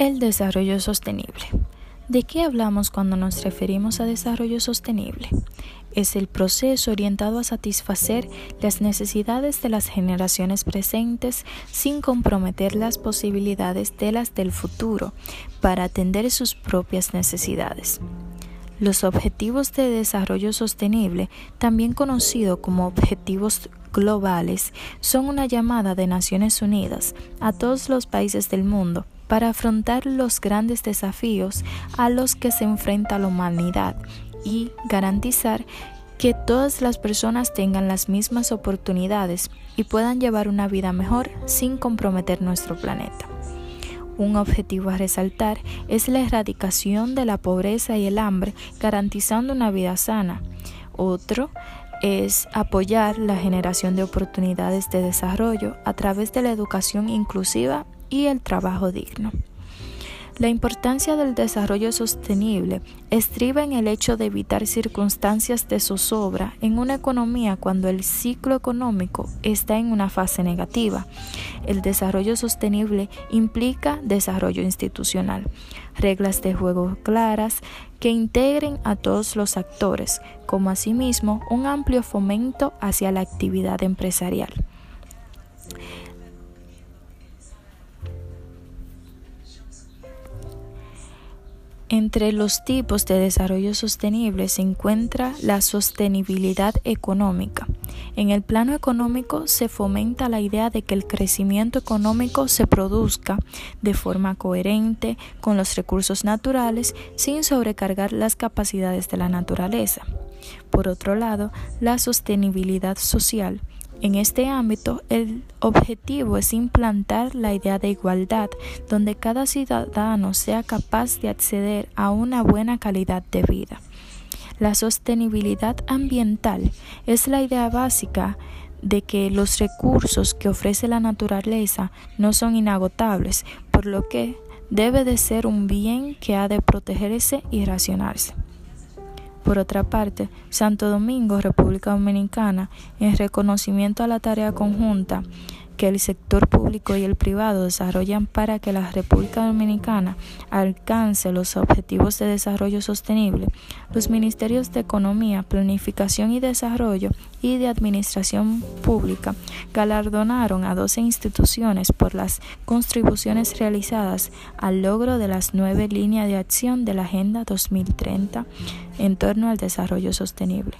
El desarrollo sostenible. ¿De qué hablamos cuando nos referimos a desarrollo sostenible? Es el proceso orientado a satisfacer las necesidades de las generaciones presentes sin comprometer las posibilidades de las del futuro para atender sus propias necesidades. Los Objetivos de Desarrollo Sostenible, también conocidos como Objetivos Globales, son una llamada de Naciones Unidas a todos los países del mundo para afrontar los grandes desafíos a los que se enfrenta la humanidad y garantizar que todas las personas tengan las mismas oportunidades y puedan llevar una vida mejor sin comprometer nuestro planeta. Un objetivo a resaltar es la erradicación de la pobreza y el hambre, garantizando una vida sana. Otro es apoyar la generación de oportunidades de desarrollo a través de la educación inclusiva y el trabajo digno. La importancia del desarrollo sostenible estriba en el hecho de evitar circunstancias de zozobra en una economía cuando el ciclo económico está en una fase negativa. El desarrollo sostenible implica desarrollo institucional, reglas de juego claras que integren a todos los actores, como asimismo un amplio fomento hacia la actividad empresarial. Entre los tipos de desarrollo sostenible se encuentra la sostenibilidad económica. En el plano económico se fomenta la idea de que el crecimiento económico se produzca de forma coherente con los recursos naturales sin sobrecargar las capacidades de la naturaleza. Por otro lado, la sostenibilidad social en este ámbito, el objetivo es implantar la idea de igualdad, donde cada ciudadano sea capaz de acceder a una buena calidad de vida. La sostenibilidad ambiental es la idea básica de que los recursos que ofrece la naturaleza no son inagotables, por lo que debe de ser un bien que ha de protegerse y racionarse. Por otra parte, Santo Domingo, República Dominicana, en reconocimiento a la tarea conjunta que el sector público y el privado desarrollan para que la República Dominicana alcance los objetivos de desarrollo sostenible, los ministerios de Economía, Planificación y Desarrollo y de Administración Pública galardonaron a 12 instituciones por las contribuciones realizadas al logro de las nueve líneas de acción de la Agenda 2030 en torno al desarrollo sostenible.